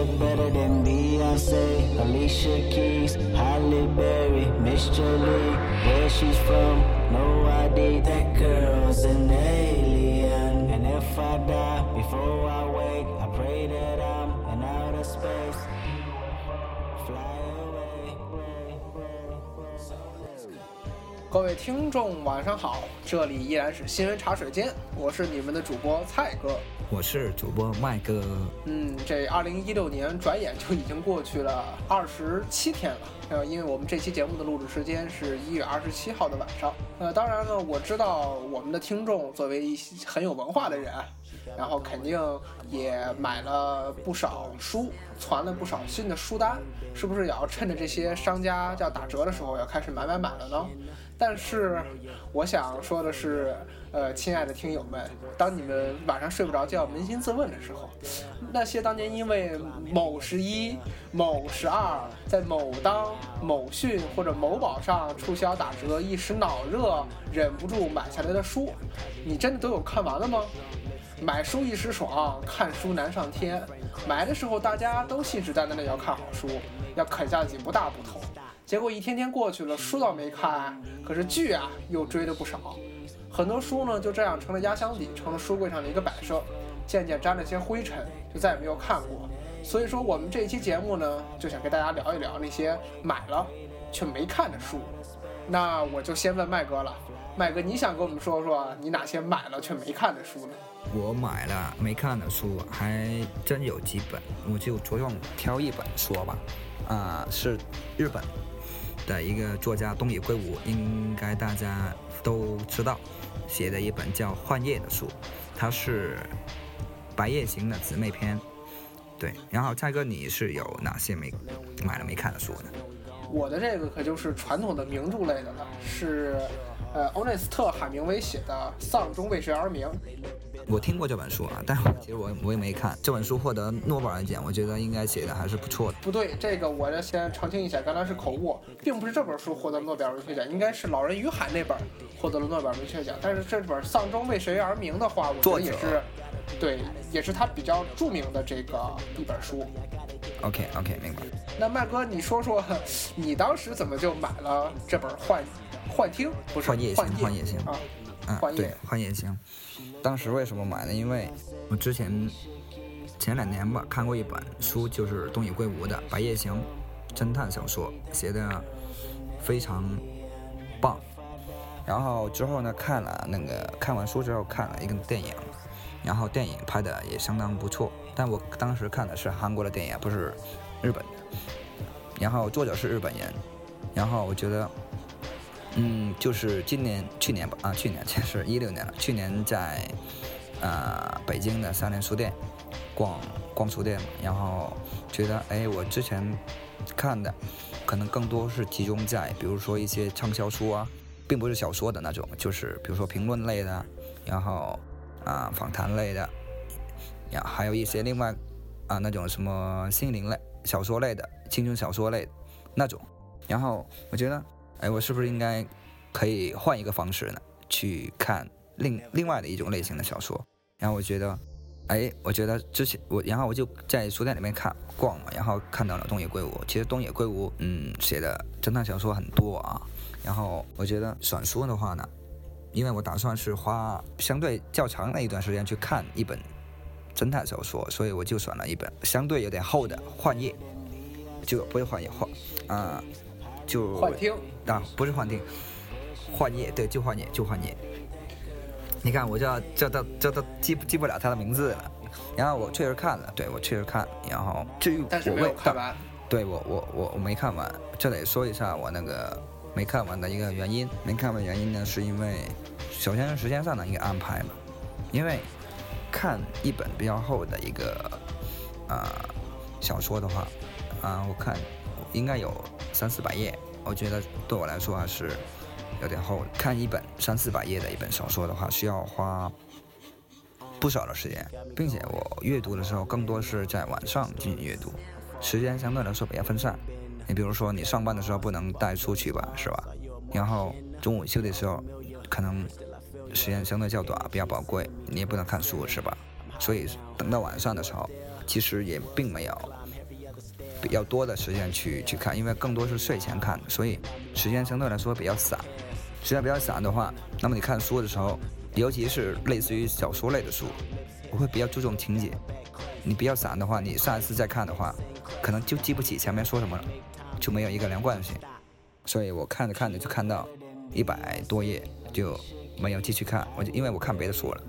Look better than Beyonce, Alicia Keys, Halle Berry, Miss Jolie. Where she's from, no ID. That girl's an alien. And if I die before I wake, I pray that I'm in outer space. Fly away. 各位听众，晚上好，这里依然是新闻茶水间，我是你们的主播蔡哥。我是主播麦哥，嗯，这二零一六年转眼就已经过去了二十七天了。呃，因为我们这期节目的录制时间是一月二十七号的晚上。呃，当然呢，我知道我们的听众作为一些很有文化的人，然后肯定也买了不少书，攒了不少新的书单，是不是也要趁着这些商家要打折的时候要开始买买买了呢？但是我想说的是，呃，亲爱的听友们，当你们晚上睡不着觉、扪心自问的时候，那些当年因为某十一、某十二在某当、某讯或者某宝上促销打折，一时脑热忍不住买下来的书，你真的都有看完了吗？买书一时爽，看书难上天。买的时候大家都信誓旦旦的要看好书，要啃下几部大部头。结果一天天过去了，书倒没看，可是剧啊又追了不少。很多书呢就这样成了压箱底，成了书柜上的一个摆设，渐渐沾了些灰尘，就再也没有看过。所以说我们这一期节目呢，就想跟大家聊一聊那些买了却没看的书。那我就先问麦哥了，麦哥，你想跟我们说说你哪些买了却没看的书呢？我买了没看的书还真有几本，我就着重挑一本说吧。啊、是日本的一个作家东野圭吾，应该大家都知道，写的一本叫《幻夜》的书，它是《白夜行》的姊妹篇。对，然后蔡哥，你是有哪些没买了没看的书呢？我的这个可就是传统的名著类的了，是呃欧内斯特·海明威写的《丧钟为谁而鸣》。我听过这本书啊，但是我其实我我也没看。这本书获得诺贝尔奖，我觉得应该写的还是不错的。不对，这个我要先澄清一下，刚才是口误，并不是这本书获得诺贝尔文学奖，应该是《老人与海》那本获得了诺贝尔文学奖。但是这本《丧钟为谁而鸣》的话，我觉得也是，对，也是他比较著名的这个一本书。OK OK，明白。那麦哥，你说说，你当时怎么就买了这本《幻幻听》？不是幻夜行幻幻夜行啊，嗯，对，幻夜行。当时为什么买呢？因为我之前前两年吧看过一本书，就是东野圭吾的《白夜行》侦探小说，写的非常棒。然后之后呢，看了那个看完书之后看了一个电影，然后电影拍的也相当不错。但我当时看的是韩国的电影，不是日本的。然后作者是日本人，然后我觉得嗯，就是今年、去年吧，啊，去年就 是一六年了。去年在呃北京的三联书店逛逛书店，然后觉得哎，我之前看的可能更多是集中在比如说一些畅销书啊，并不是小说的那种，就是比如说评论类的，然后啊、访谈类的，然后还有一些另外啊那种什么心灵类小说类的、青春小说类的那种。然后我觉得，哎，我是不是应该可以换一个方式呢，去看另另外的一种类型的小说？然后我觉得，哎，我觉得之前我，然后我就在书店里面看逛嘛，然后看到了东野圭吾。其实东野圭吾，嗯，写的侦探小说很多啊。然后我觉得选书的话呢，因为我打算是花相对较长的一段时间去看一本侦探小说，所以我就选了一本相对有点厚的《幻夜》，就不是幻夜幻啊、就幻听。啊，不是幻听，幻夜，对，就幻夜，就幻夜。你看，我就要这都这都记不记不了他的名字了。然后我确实看了，对我确实看，然后至于但是没有我为看完。对我我我我没看完，这得说一下我那个没看完的一个原因。没看完原因呢，是因为首先是时间上的一个安排嘛，因为看一本比较厚的一个啊、小说的话，啊、我看应该有三四百页，我觉得对我来说还是有点厚。看一本三四百页的一本小说的话，需要花不少的时间，并且我阅读的时候更多是在晚上进行阅读，时间相对来说比较分散。你比如说，你上班的时候不能带出去吧，是吧？然后中午休息的时候，可能时间相对较短，比较宝贵，你也不能看书，是吧？所以等到晚上的时候，其实也并没有比较多的时间去去看，因为更多是睡前看，所以时间相对来说比较散。时间比较散的话，那么你看书的时候，尤其是类似于小说类的书，我会比较注重情节。你比较散的话，你上一次再看的话，可能就记不起前面说什么了，就没有一个连贯性。所以我看着看着就看到一百多页就没有继续看，我就因为我看别的书了，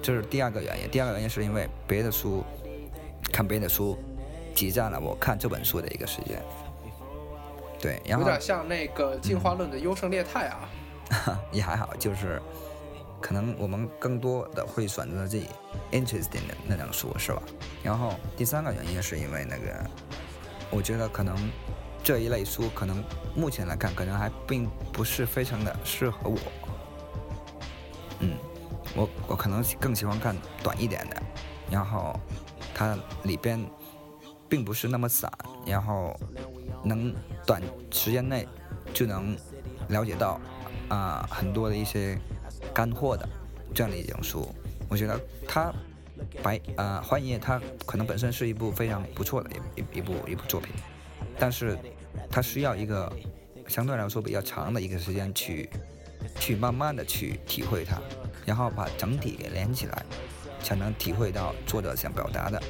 这是第二个原因。第二个原因是因为别的书看别的书挤占了我看这本书的一个时间。对，然后有点像那个进化论的优胜劣汰啊。也还好，就是可能我们更多的会选择自己 interesting 的那种书，是吧？然后第三个原因是因为那个，我觉得可能这一类书可能目前来看，可能还并不是非常的适合我。嗯，我我可能更喜欢看短一点的，然后它里边并不是那么散，然后能短时间内就能了解到。啊，很多的一些干货的这样的一种书，我觉得它白啊《幻夜》它可能本身是一部非常不错的一一一部一部作品，但是它需要一个相对来说比较长的一个时间去去慢慢的去体会它，然后把整体给连起来，才能体会到作者想表达的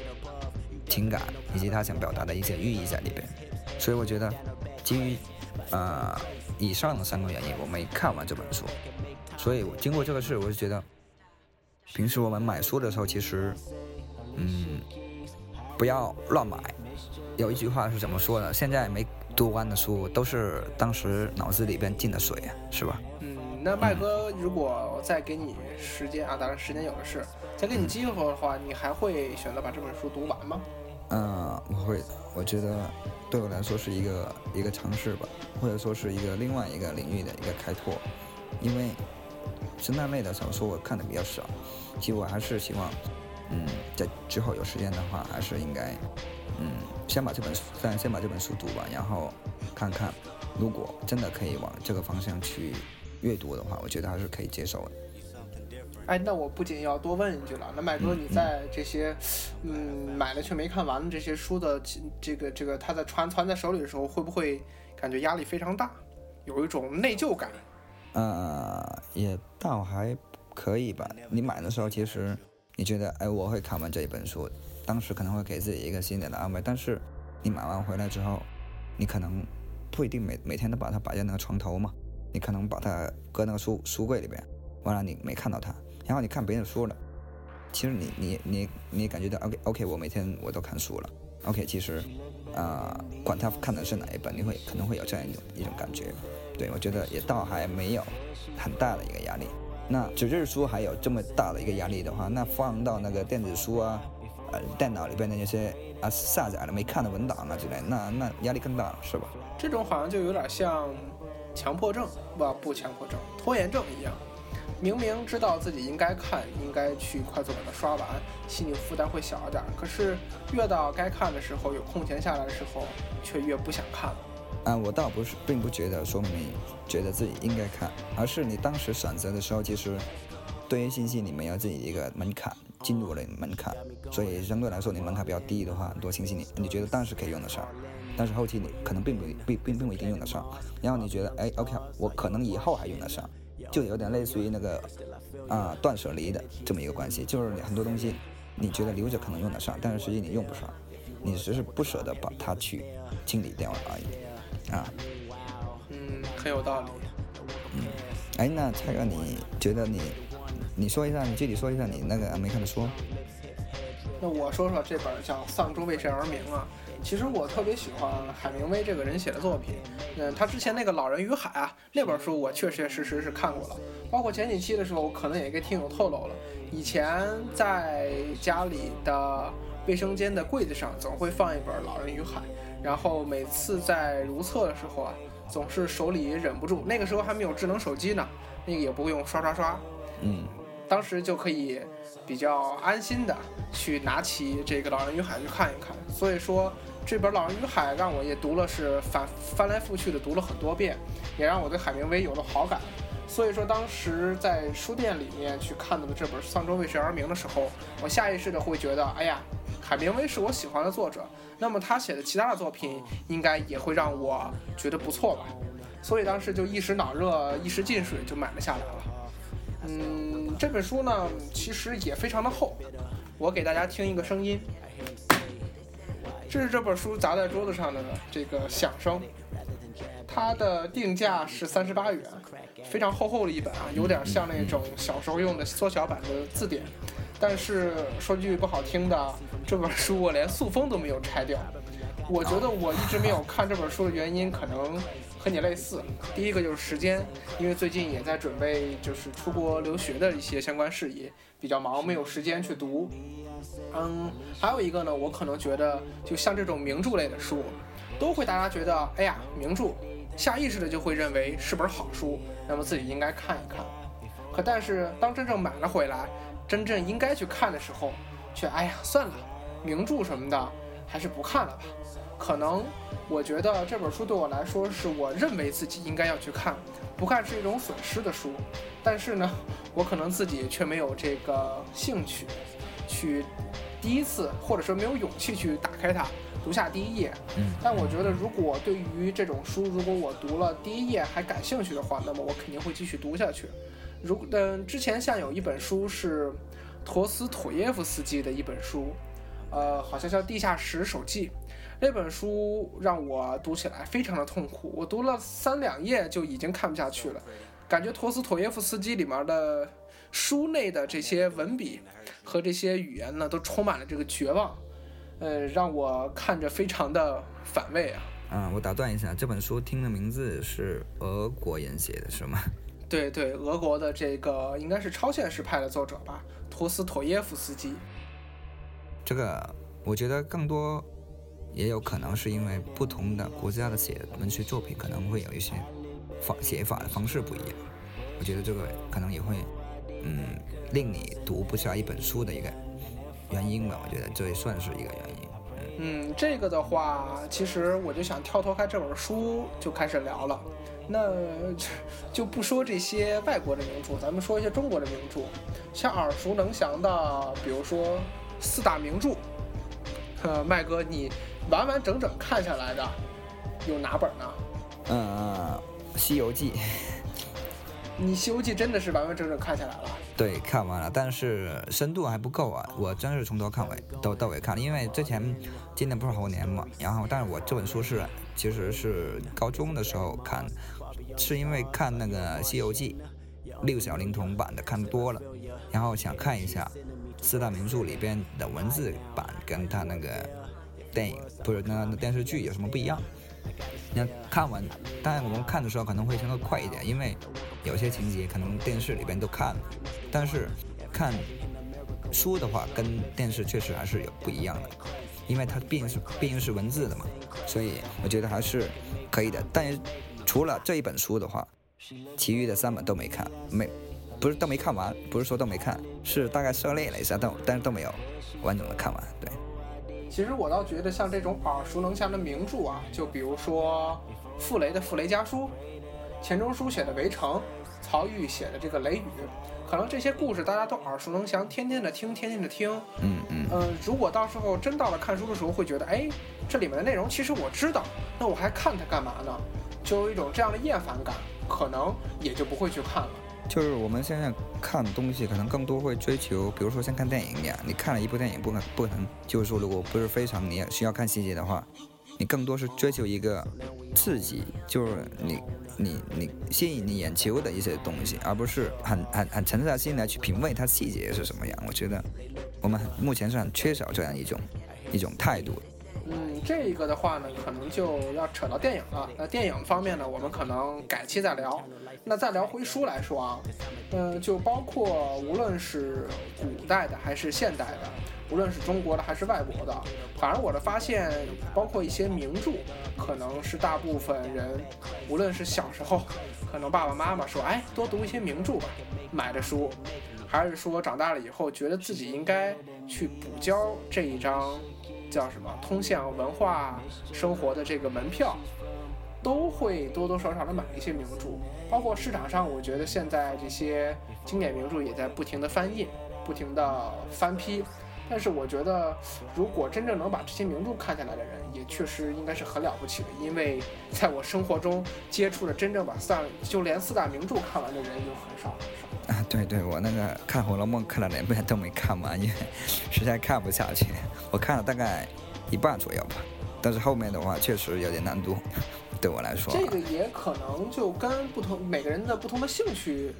情感以及他想表达的一些寓意在里边。所以我觉得基于啊。以上的三个原因，我没看完这本书，所以我经过这个事，我就觉得，平时我们买书的时候，其实，嗯，不要乱买。有一句话是怎么说的？现在没读完的书，都是当时脑子里边进的水，是吧？嗯，那麦哥，如果再给你时间啊，当然时间有的是，再给你机会的话，你还会选择把这本书读完吗？嗯，我会，我觉得对我来说是一个一个尝试吧，或者说是一个另外一个领域的一个开拓，因为侦探类的小说我看的比较少，其实我还是希望，嗯，在之后有时间的话，还是应该，嗯，先把这本书，先先把这本书读完，然后看看，如果真的可以往这个方向去阅读的话，我觉得还是可以接受的。哎，那我不仅要多问一句了，那麦哥，你在这些，嗯，买了却没看完的这些书的这个这个，他在传传在手里的时候，会不会感觉压力非常大，有一种内疚感？呃，也倒还可以吧。你买的时候，其实你觉得，哎，我会看完这一本书，当时可能会给自己一个心理的安慰。但是你买完回来之后，你可能不一定每每天都把它摆在那个床头嘛，你可能把它搁那个书书柜里边，完了你没看到它。然后你看别人说了，其实你你你你感觉到 OK OK，我每天我都看书了，OK，其实啊，管他看的是哪一本，你会可能会有这样一种一种感觉，对我觉得也倒还没有很大的一个压力。那纸质书还有这么大的一个压力的话，那放到那个电子书啊，呃，电脑里边的那些啊下载了没看的文档啊之类，那那压力更大了，是吧？这种好像就有点像强迫症，不不强迫症，拖延症一样。明明知道自己应该看，应该去快速把它刷完，心理负担会小一点。可是越到该看的时候，有空闲下来的时候，却越不想看了。啊，我倒不是，并不觉得说你觉得自己应该看，而是你当时选择的时候，其实对于信息你没有自己一个门槛，进入了门槛，所以相对来说你门槛比较低的话，很多信息你你觉得当时可以用得上，但是后期你可能并不并并并不一定用得上。然后你觉得，哎，OK，我可能以后还用得上。就有点类似于那个啊断舍离的这么一个关系，就是很多东西你觉得留着可能用得上，但是实际你用不上，你只是不舍得把它去清理掉而已啊。嗯，很有道理。嗯，哎，那蔡哥，你觉得你你说一下，你具体说一下你那个没看的书。那我说说这本叫《丧钟为谁而鸣》啊。其实我特别喜欢海明威这个人写的作品，嗯，他之前那个《老人与海》啊，那本书我确确实实是看过了，包括前几期的时候，我可能也给听友透露了，以前在家里的卫生间的柜子上总会放一本《老人与海》，然后每次在如厕的时候啊，总是手里忍不住，那个时候还没有智能手机呢，那个也不用刷刷刷，嗯，当时就可以比较安心的去拿起这个《老人与海》去看一看，所以说。这本《老人与海》让我也读了，是翻翻来覆去的读了很多遍，也让我对海明威有了好感。所以说当时在书店里面去看到的这本《丧钟为谁而鸣》的时候，我下意识的会觉得，哎呀，海明威是我喜欢的作者，那么他写的其他的作品应该也会让我觉得不错吧。所以当时就一时脑热，一时进水就买了下来了。嗯，这本书呢，其实也非常的厚，我给大家听一个声音。这是这本书砸在桌子上的这个响声，它的定价是三十八元，非常厚厚的一本啊，有点像那种小时候用的缩小版的字典。但是说句不好听的，这本书我连塑封都没有拆掉。我觉得我一直没有看这本书的原因，可能和你类似。第一个就是时间，因为最近也在准备就是出国留学的一些相关事宜，比较忙，没有时间去读。嗯，还有一个呢，我可能觉得，就像这种名著类的书，都会大家觉得，哎呀，名著，下意识的就会认为是本好书，那么自己应该看一看。可但是当真正买了回来，真正应该去看的时候，却哎呀，算了，名著什么的，还是不看了吧。可能我觉得这本书对我来说，是我认为自己应该要去看，不看是一种损失的书。但是呢，我可能自己却没有这个兴趣。去第一次，或者说没有勇气去打开它，读下第一页。嗯，但我觉得，如果对于这种书，如果我读了第一页还感兴趣的话，那么我肯定会继续读下去。如嗯，之前像有一本书是陀思妥耶夫斯基的一本书，呃，好像叫《地下室手记》。那本书让我读起来非常的痛苦，我读了三两页就已经看不下去了，感觉陀思妥耶夫斯基里面的书内的这些文笔。和这些语言呢，都充满了这个绝望，呃，让我看着非常的反胃啊。啊，我打断一下，这本书听的名字是俄国人写的，是吗？对对，俄国的这个应该是超现实派的作者吧，托斯妥耶夫斯基。这个我觉得更多也有可能是因为不同的国家的写文学作品可能会有一些方写法的方式不一样，我觉得这个可能也会。嗯，令你读不下一本书的一个原因吧，我觉得这也算是一个原因。嗯，这个的话，其实我就想跳脱开这本书就开始聊了。那就不说这些外国的名著，咱们说一些中国的名著，像耳熟能详的，比如说四大名著。呃，麦哥，你完完整整看下来的有哪本呢？嗯，《西游记》。你《西游记》真的是完完整整看下来了？对，看完了，但是深度还不够啊！我真是从头看尾，到到尾看，因为之前今年不是猴年嘛，然后，但是我这本书是其实是高中的时候看，是因为看那个《西游记》六小龄童版的看多了，然后想看一下四大名著里边的文字版跟他那个电影不是那那电视剧有什么不一样。你看看完，当然我们看的时候可能会相对快一点，因为有些情节可能电视里边都看了，但是看书的话跟电视确实还是有不一样的，因为它毕竟是毕竟是文字的嘛，所以我觉得还是可以的。但是除了这一本书的话，其余的三本都没看，没不是都没看完，不是说都没看，是大概涉猎了一下，但但是都没有完整的看完，对。其实我倒觉得，像这种耳熟能详的名著啊，就比如说傅雷的《傅雷家书》，钱钟书写的《围城》，曹禺写的这个《雷雨》，可能这些故事大家都耳熟能详，天天的听，天天的听。嗯嗯。呃，如果到时候真到了看书的时候，会觉得，哎，这里面的内容其实我知道，那我还看它干嘛呢？就有一种这样的厌烦感，可能也就不会去看了。就是我们现在看东西，可能更多会追求，比如说像看电影一样，你看了一部电影，不可不能，就是说如果不是非常你需要看细节的话，你更多是追求一个刺激，就是你你你吸引你眼球的一些东西，而不是很很很沉下心来去品味它细节是什么样。我觉得我们目前是很缺少这样一种一种态度。嗯，这个的话呢，可能就要扯到电影了。那电影方面呢，我们可能改期再聊。那再聊回书来说啊，嗯，就包括无论是古代的还是现代的，无论是中国的还是外国的，反而我的发现，包括一些名著，可能是大部分人，无论是小时候，可能爸爸妈妈说，哎，多读一些名著吧，买的书，还是说长大了以后，觉得自己应该去补交这一张。叫什么？通向文化生活的这个门票，都会多多少少的买一些名著，包括市场上，我觉得现在这些经典名著也在不停的翻印，不停的翻批。但是我觉得，如果真正能把这些名著看下来的人，也确实应该是很了不起的。因为在我生活中接触的真正把四大就连四大名著看完的人有很少很少。啊，对对，我那个看《红楼梦》看了两遍都没看完，因为实在看不下去。我看了大概一半左右吧，但是后面的话确实有点难度，对我来说。这个也可能就跟不同每个人的不同的兴趣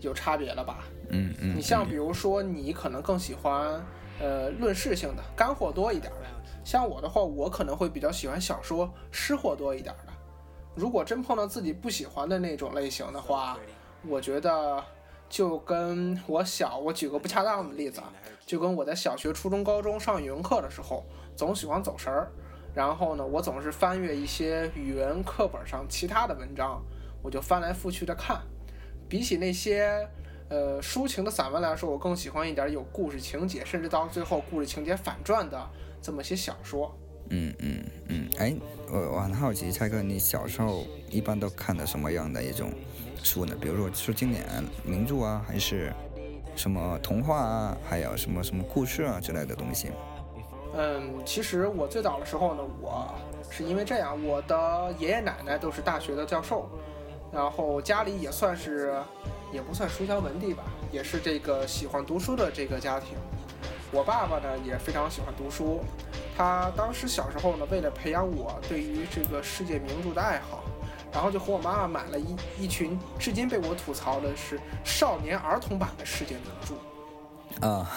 有差别了吧？嗯嗯。你像比如说，你可能更喜欢。呃，论事性的干货多一点的，像我的话，我可能会比较喜欢小说湿货多一点的。如果真碰到自己不喜欢的那种类型的话，我觉得就跟我小，我举个不恰当的例子啊，就跟我在小学、初中、高中上语文课的时候，总喜欢走神儿，然后呢，我总是翻阅一些语文课本上其他的文章，我就翻来覆去的看，比起那些。呃，抒情的散文来说，我更喜欢一点有故事情节，甚至到最后故事情节反转的这么些小说。嗯嗯嗯，哎，我我很好奇，蔡哥，你小时候一般都看的什么样的一种书呢？比如说是经典名著啊，还是什么童话啊，还有什么什么故事啊之类的东西？嗯，其实我最早的时候呢，我是因为这样，我的爷爷奶奶都是大学的教授，然后家里也算是。也不算书香门第吧，也是这个喜欢读书的这个家庭。我爸爸呢也非常喜欢读书，他当时小时候呢，为了培养我对于这个世界名著的爱好，然后就和我妈妈买了一一群，至今被我吐槽的是少年儿童版的世界名著。啊。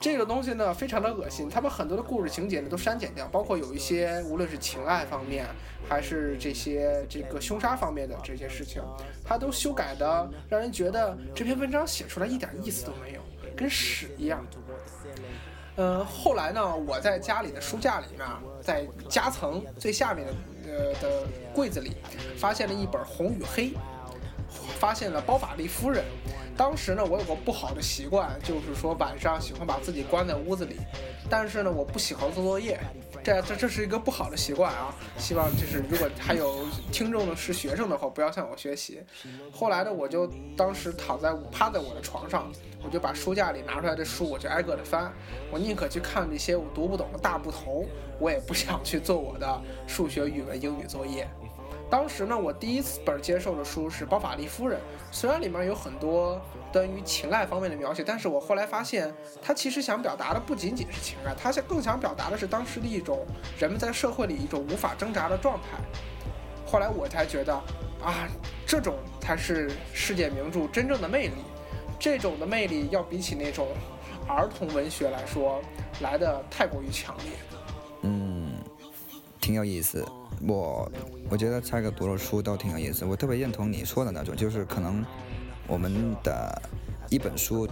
这个东西呢，非常的恶心。他把很多的故事情节呢都删减掉，包括有一些无论是情爱方面，还是这些这个凶杀方面的这些事情，他都修改的让人觉得这篇文章写出来一点意思都没有，跟屎一样。嗯，后来呢，我在家里的书架里面，在夹层最下面的呃的柜子里，发现了一本《红与黑》，发现了包法利夫人。当时呢，我有个不好的习惯，就是说晚上喜欢把自己关在屋子里。但是呢，我不喜欢做作业，这这这是一个不好的习惯啊。希望就是如果还有听众的是学生的话，不要向我学习。后来呢，我就当时躺在趴在我的床上，我就把书架里拿出来的书，我就挨个的翻。我宁可去看那些我读不懂的大部头，我也不想去做我的数学、语文、英语作业。当时呢，我第一次本接受的书是《包法利夫人》，虽然里面有很多关于情爱方面的描写，但是我后来发现，他其实想表达的不仅仅是情爱，他想更想表达的是当时的一种人们在社会里一种无法挣扎的状态。后来我才觉得，啊，这种才是世界名著真正的魅力，这种的魅力要比起那种儿童文学来说，来的太过于强烈。嗯，挺有意思。我我觉得蔡哥读的书都挺有意思，我特别认同你说的那种，就是可能我们的一本书，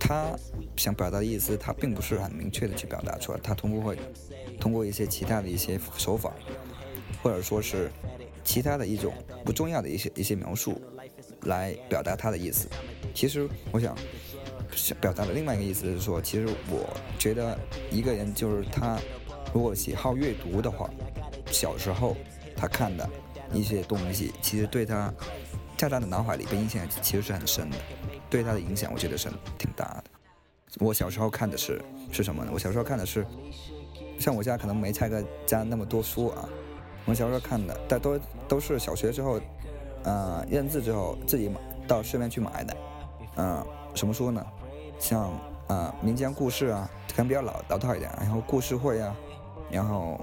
他想表达的意思，他并不是很明确的去表达出来，他通过会通过一些其他的一些手法，或者说是其他的一种不重要的一些一些描述，来表达他的意思。其实我想表达的另外一个意思是说，其实我觉得一个人就是他如果喜好阅读的话。小时候，他看的一些东西，其实对他在他的脑海里边印象其实是很深的，对他的影响，我觉得是挺大的。我小时候看的是是什么呢？我小时候看的是，像我家可能没蔡哥家那么多书啊。我小时候看的，但都都是小学之后，呃，认字之后自己买到市面去买的。嗯，什么书呢？像啊民间故事啊，可能比较老老套一点，然后故事会啊，然后。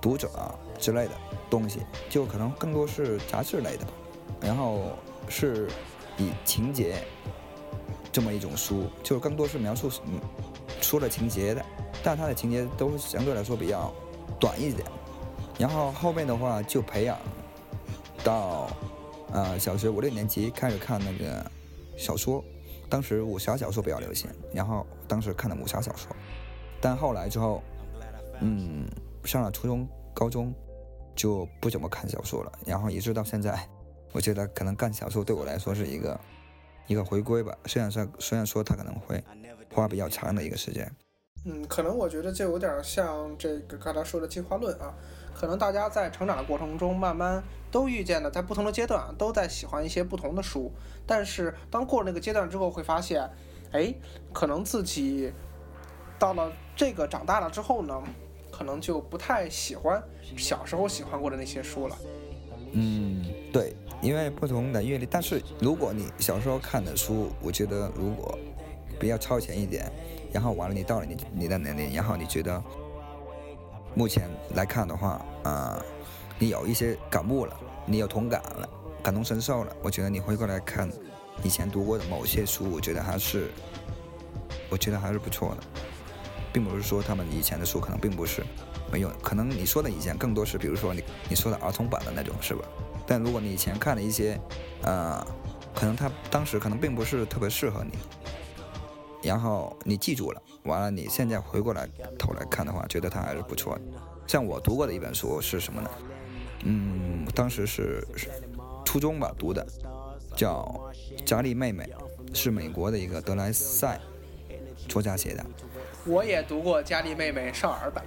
读者啊之类的东西，就可能更多是杂志类的。然后是以情节这么一种书，就更多是描述书的情节的，但它的情节都相对来说比较短一点。然后后面的话就培养到呃小学五六年级开始看那个小说，当时武侠小说比较流行，然后当时看的武侠小说，但后来之后，嗯。上了初中、高中，就不怎么看小说了，然后一直到现在，我觉得可能看小说对我来说是一个一个回归吧。虽然说虽然说它可能会花比较长的一个时间，嗯，可能我觉得就有点像这个刚才说的进化论啊。可能大家在成长的过程中，慢慢都遇见了，在不同的阶段都在喜欢一些不同的书。但是当过了那个阶段之后，会发现，哎，可能自己到了这个长大了之后呢，可能就不太喜欢小时候喜欢过的那些书了。嗯，对，因为不同的阅历。但是如果你小时候看的书，我觉得如果比较超前一点，然后完了你到了你你的年龄，然后你觉得。目前来看的话，啊，你有一些感悟了，你有同感了，感同身受了。我觉得你回过来看以前读过的某些书，我觉得还是，我觉得还是不错的，并不是说他们以前的书可能并不是没用，可能你说的以前更多是，比如说你你说的儿童版的那种，是吧？但如果你以前看了一些，呃，可能他当时可能并不是特别适合你。然后你记住了，完了你现在回过来头来看的话，觉得他还是不错的。像我读过的一本书是什么呢？嗯，当时是初中吧读的，叫《加利妹妹》，是美国的一个德莱塞作家写的。我也读过《加利妹妹》少儿版。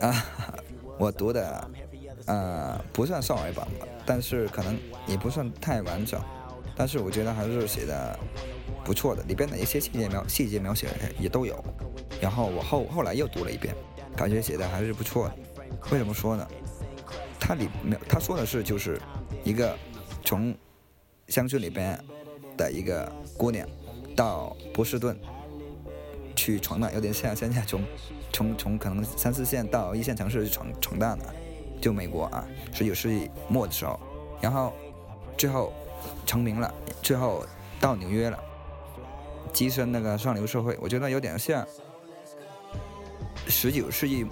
啊，我读的呃不算少儿版吧，但是可能也不算太完整，但是我觉得还是写的。不错的，里边的一些细节描细节描写也都有。然后我后后来又读了一遍，感觉写的还是不错的。为什么说呢？他里面他说的是就是一个从乡村里边的一个姑娘到波士顿去闯荡，有点像现在从从从可能三四线到一线城市去闯闯荡的，就美国啊，十九世纪末的时候，然后最后成名了，最后到纽约了。跻身那个上流社会，我觉得有点像十九世纪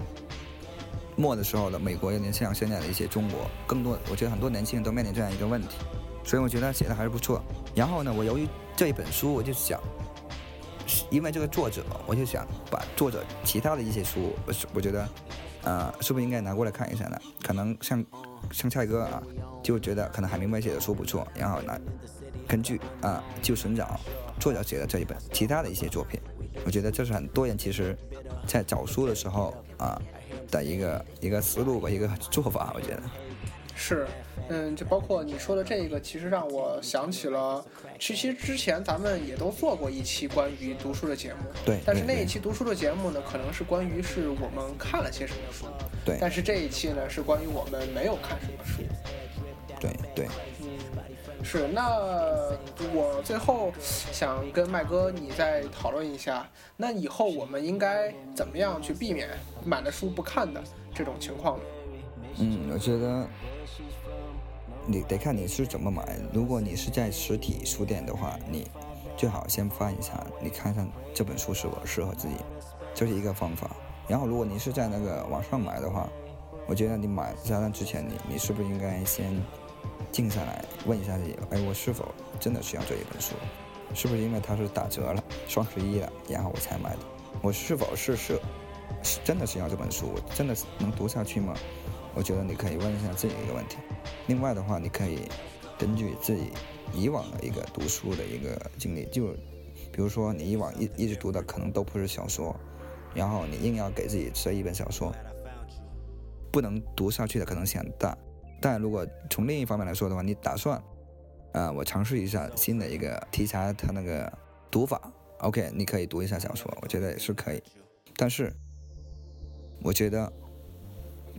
末的时候的美国，有点像现在的一些中国。更多，我觉得很多年轻人都面临这样一个问题，所以我觉得写的还是不错。然后呢，我由于这一本书，我就想，因为这个作者，我就想把作者其他的一些书，我我觉得，呃，是不是应该拿过来看一下呢？可能像像蔡哥啊，就觉得可能海明威写的书不错，然后呢，根据啊，就寻找。作者写的这一本，其他的一些作品，我觉得这是很多人其实，在找书的时候啊的一个一个思路吧，一个做法，我觉得是，嗯，就包括你说的这个，其实让我想起了，其实之前咱们也都做过一期关于读书的节目，对，但是那一期读书的节目呢，可能是关于是我们看了些什么书，对，但是这一期呢，是关于我们没有看什么书，对对。是，那我最后想跟麦哥你再讨论一下，那以后我们应该怎么样去避免买了书不看的这种情况呢？嗯，我觉得你得看你是怎么买。如果你是在实体书店的话，你最好先翻一下，你看看这本书是否适合自己，这是一个方法。然后，如果你是在那个网上买的话，我觉得你买下单之前，你你是不是应该先？静下来问一下自己，哎，我是否真的需要这一本书？是不是因为它是打折了、双十一了，然后我才买的？我是否是是是真的需要这本书？我真的能读下去吗？我觉得你可以问一下自己一个问题。另外的话，你可以根据自己以往的一个读书的一个经历，就比如说你以往一一直读的可能都不是小说，然后你硬要给自己设一本小说，不能读下去的可能性很大。但如果从另一方面来说的话，你打算，啊，我尝试一下新的一个题材，它那个读法，OK，你可以读一下小说，我觉得也是可以。但是，我觉得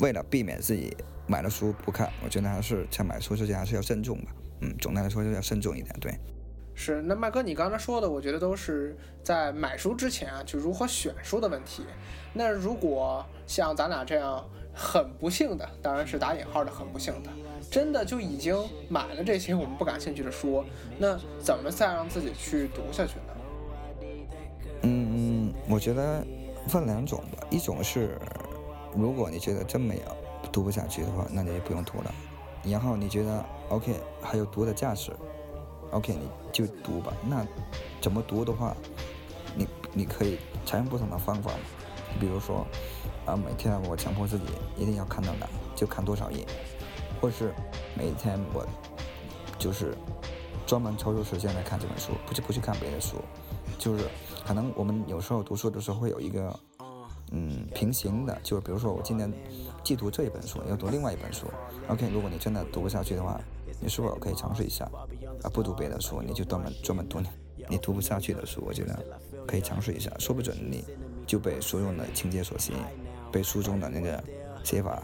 为了避免自己买了书不看，我觉得还是在买书之前还是要慎重吧。嗯，总的来说就要慎重一点，对。是，那麦哥，你刚才说的，我觉得都是在买书之前啊，就如何选书的问题。那如果像咱俩这样。很不幸的，当然是打引号的很不幸的，真的就已经买了这些我们不感兴趣的书，那怎么再让自己去读下去呢？嗯，我觉得分两种吧，一种是如果你觉得真没有读不下去的话，那你也不用读了。然后你觉得 OK 还有读的价值，OK 你就读吧。那怎么读的话，你你可以采用不同的方法，比如说。啊，每天我强迫自己一定要看到哪就看多少页，或者是每天我就是专门抽出时间来看这本书，不去不去看别的书，就是可能我们有时候读书的时候会有一个嗯平行的，就是比如说我今天既读这一本书，又读另外一本书。OK，如果你真的读不下去的话，你是否可以尝试一下啊？不读别的书，你就专门专门读你你读不下去的书。我觉得可以尝试一下，说不准你就被书中的情节所吸引，被书中的那个写法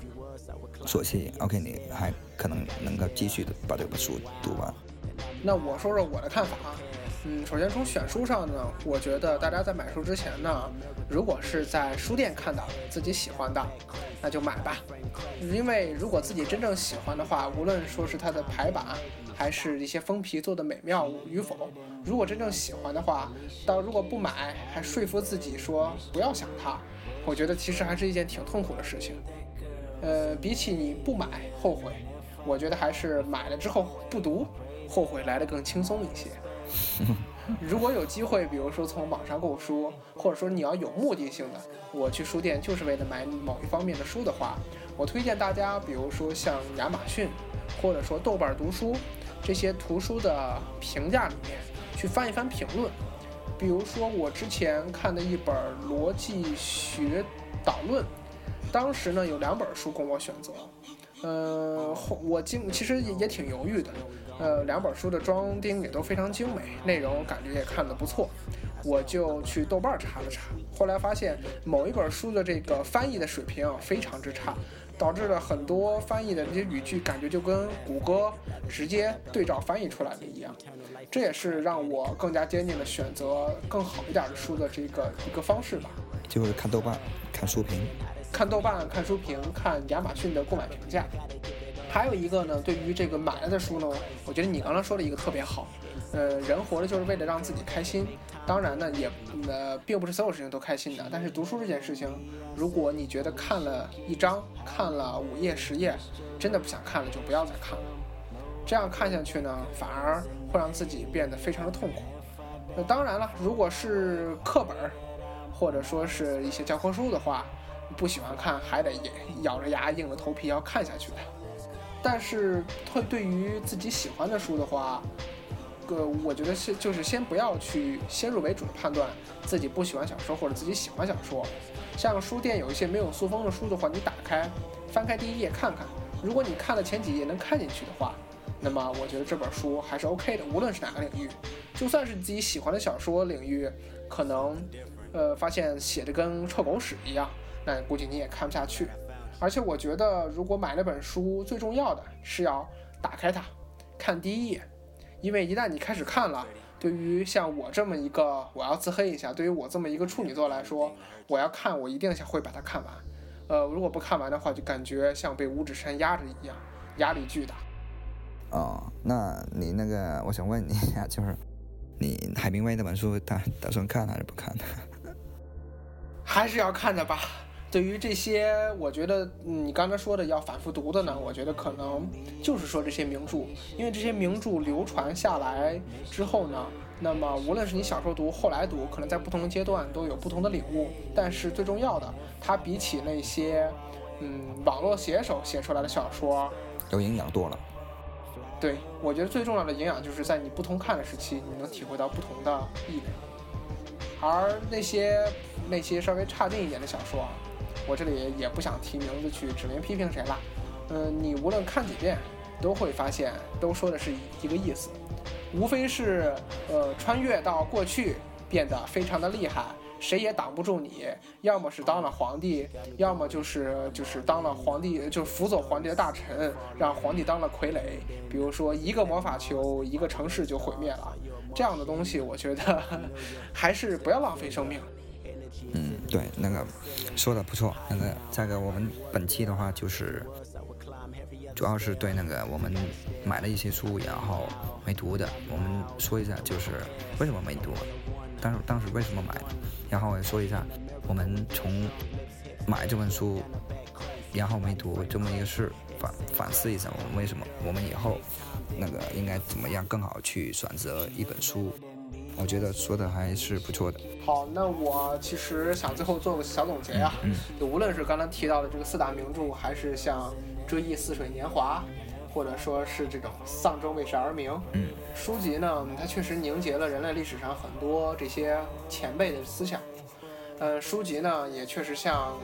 所吸引。OK，你还可能能够继续的把这本书读完。那我说说我的看法啊。嗯，首先从选书上呢，我觉得大家在买书之前呢，如果是在书店看到自己喜欢的，那就买吧。因为如果自己真正喜欢的话，无论说是它的排版，还是一些封皮做的美妙与否，如果真正喜欢的话，到如果不买，还说服自己说不要想它，我觉得其实还是一件挺痛苦的事情。呃，比起你不买后悔，我觉得还是买了之后不读，后悔来的更轻松一些。如果有机会，比如说从网上购书，或者说你要有目的性的，我去书店就是为了买某一方面的书的话，我推荐大家，比如说像亚马逊，或者说豆瓣读书这些图书的评价里面去翻一翻评论。比如说我之前看的一本《逻辑学导论》，当时呢有两本书供我选择，呃，我经其实也也挺犹豫的。呃，两本书的装订也都非常精美，内容感觉也看得不错，我就去豆瓣查了查，后来发现某一本书的这个翻译的水平非常之差，导致了很多翻译的这些语句感觉就跟谷歌直接对照翻译出来的一样，这也是让我更加坚定的选择更好一点的书的这个一个方式吧。就是看豆瓣，看书评，看豆瓣，看书评，看亚马逊的购买评价。还有一个呢，对于这个买了的书呢，我觉得你刚刚说的一个特别好，呃，人活着就是为了让自己开心，当然呢，也呃，并不是所有事情都开心的。但是读书这件事情，如果你觉得看了一章，看了五页十页，真的不想看了，就不要再看了。这样看下去呢，反而会让自己变得非常的痛苦。那当然了，如果是课本，或者说是一些教科书的话，不喜欢看，还得咬着牙硬着头皮要看下去的。但是会对于自己喜欢的书的话，呃，我觉得是就是先不要去先入为主的判断自己不喜欢小说或者自己喜欢小说。像书店有一些没有塑封的书的话，你打开翻开第一页看看，如果你看了前几页能看进去的话，那么我觉得这本书还是 OK 的。无论是哪个领域，就算是自己喜欢的小说领域，可能呃发现写的跟臭狗屎一样，那估计你也看不下去。而且我觉得，如果买了本书，最重要的是要打开它，看第一页，因为一旦你开始看了，对于像我这么一个，我要自黑一下，对于我这么一个处女座来说，我要看，我一定想会把它看完。呃，如果不看完的话，就感觉像被五指山压着一样，压力巨大。哦，那你那个，我想问你一下，就是你海明威那本书，打打算看还是不看呢？还是要看的吧。对于这些，我觉得你刚才说的要反复读的呢，我觉得可能就是说这些名著，因为这些名著流传下来之后呢，那么无论是你小时候读，后来读，可能在不同的阶段都有不同的领悟。但是最重要的，它比起那些嗯网络写手写出来的小说，有营养多了。对，我觉得最重要的营养就是在你不同看的时期，你能体会到不同的意味。而那些那些稍微差劲一点的小说啊。我这里也不想提名字去指名批评谁了，嗯，你无论看几遍，都会发现都说的是一个意思，无非是呃穿越到过去变得非常的厉害，谁也挡不住你，要么是当了皇帝，要么就是就是当了皇帝，就是辅佐皇帝的大臣，让皇帝当了傀儡，比如说一个魔法球，一个城市就毁灭了，这样的东西，我觉得 还是不要浪费生命。嗯，对，那个说的不错。那个再个，我们本期的话就是，主要是对那个我们买了一些书，然后没读的，我们说一下，就是为什么没读，当当时为什么买，然后说一下我们从买这本书，然后没读这么一个事，反反思一下我们为什么，我们以后那个应该怎么样更好去选择一本书。我觉得说的还是不错的。好，那我其实想最后做个小总结呀。嗯。就无论是刚才提到的这个四大名著，还是像《追忆似水年华》，或者说是这种《丧钟为谁而鸣》，嗯，书籍呢，它确实凝结了人类历史上很多这些前辈的思想。呃，书籍呢也确实像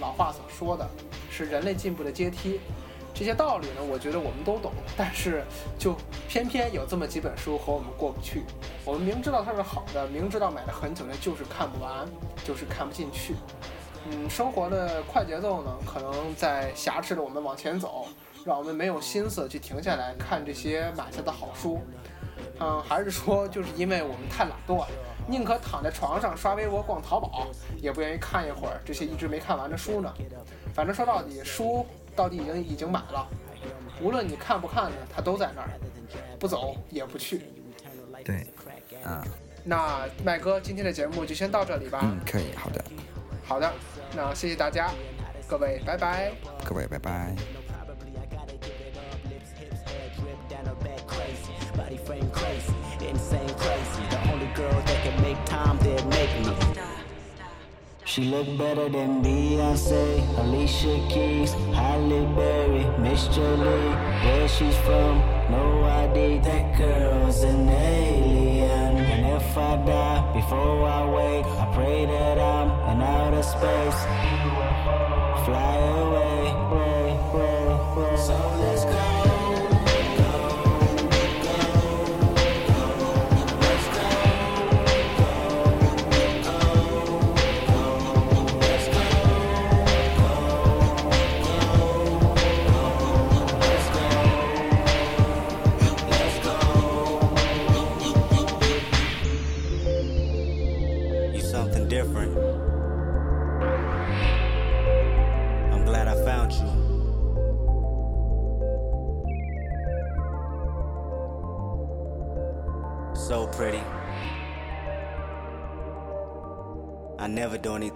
老话所说的，是人类进步的阶梯。这些道理呢，我觉得我们都懂，但是就偏偏有这么几本书和我们过不去。我们明知道它是好的，明知道买了很久了，就是看不完，就是看不进去。嗯，生活的快节奏呢，可能在挟持着我们往前走，让我们没有心思去停下来看这些买下的好书。嗯，还是说，就是因为我们太懒惰了，宁可躺在床上刷微博、逛淘宝，也不愿意看一会儿这些一直没看完的书呢。反正说到底，书。到底已经已经买了，无论你看不看呢，它都在那儿，不走也不去。对，啊。那麦哥今天的节目就先到这里吧。嗯，可以，好的。好的，那谢谢大家，各位拜拜。各位拜拜。She look better than Beyonce, Alicia Keys, Halle Berry, Miss Jolie. Where she's from, no idea. That girl's an alien. And if I die before I wake, I pray that I'm in outer space. Fly away,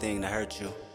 anything to hurt you.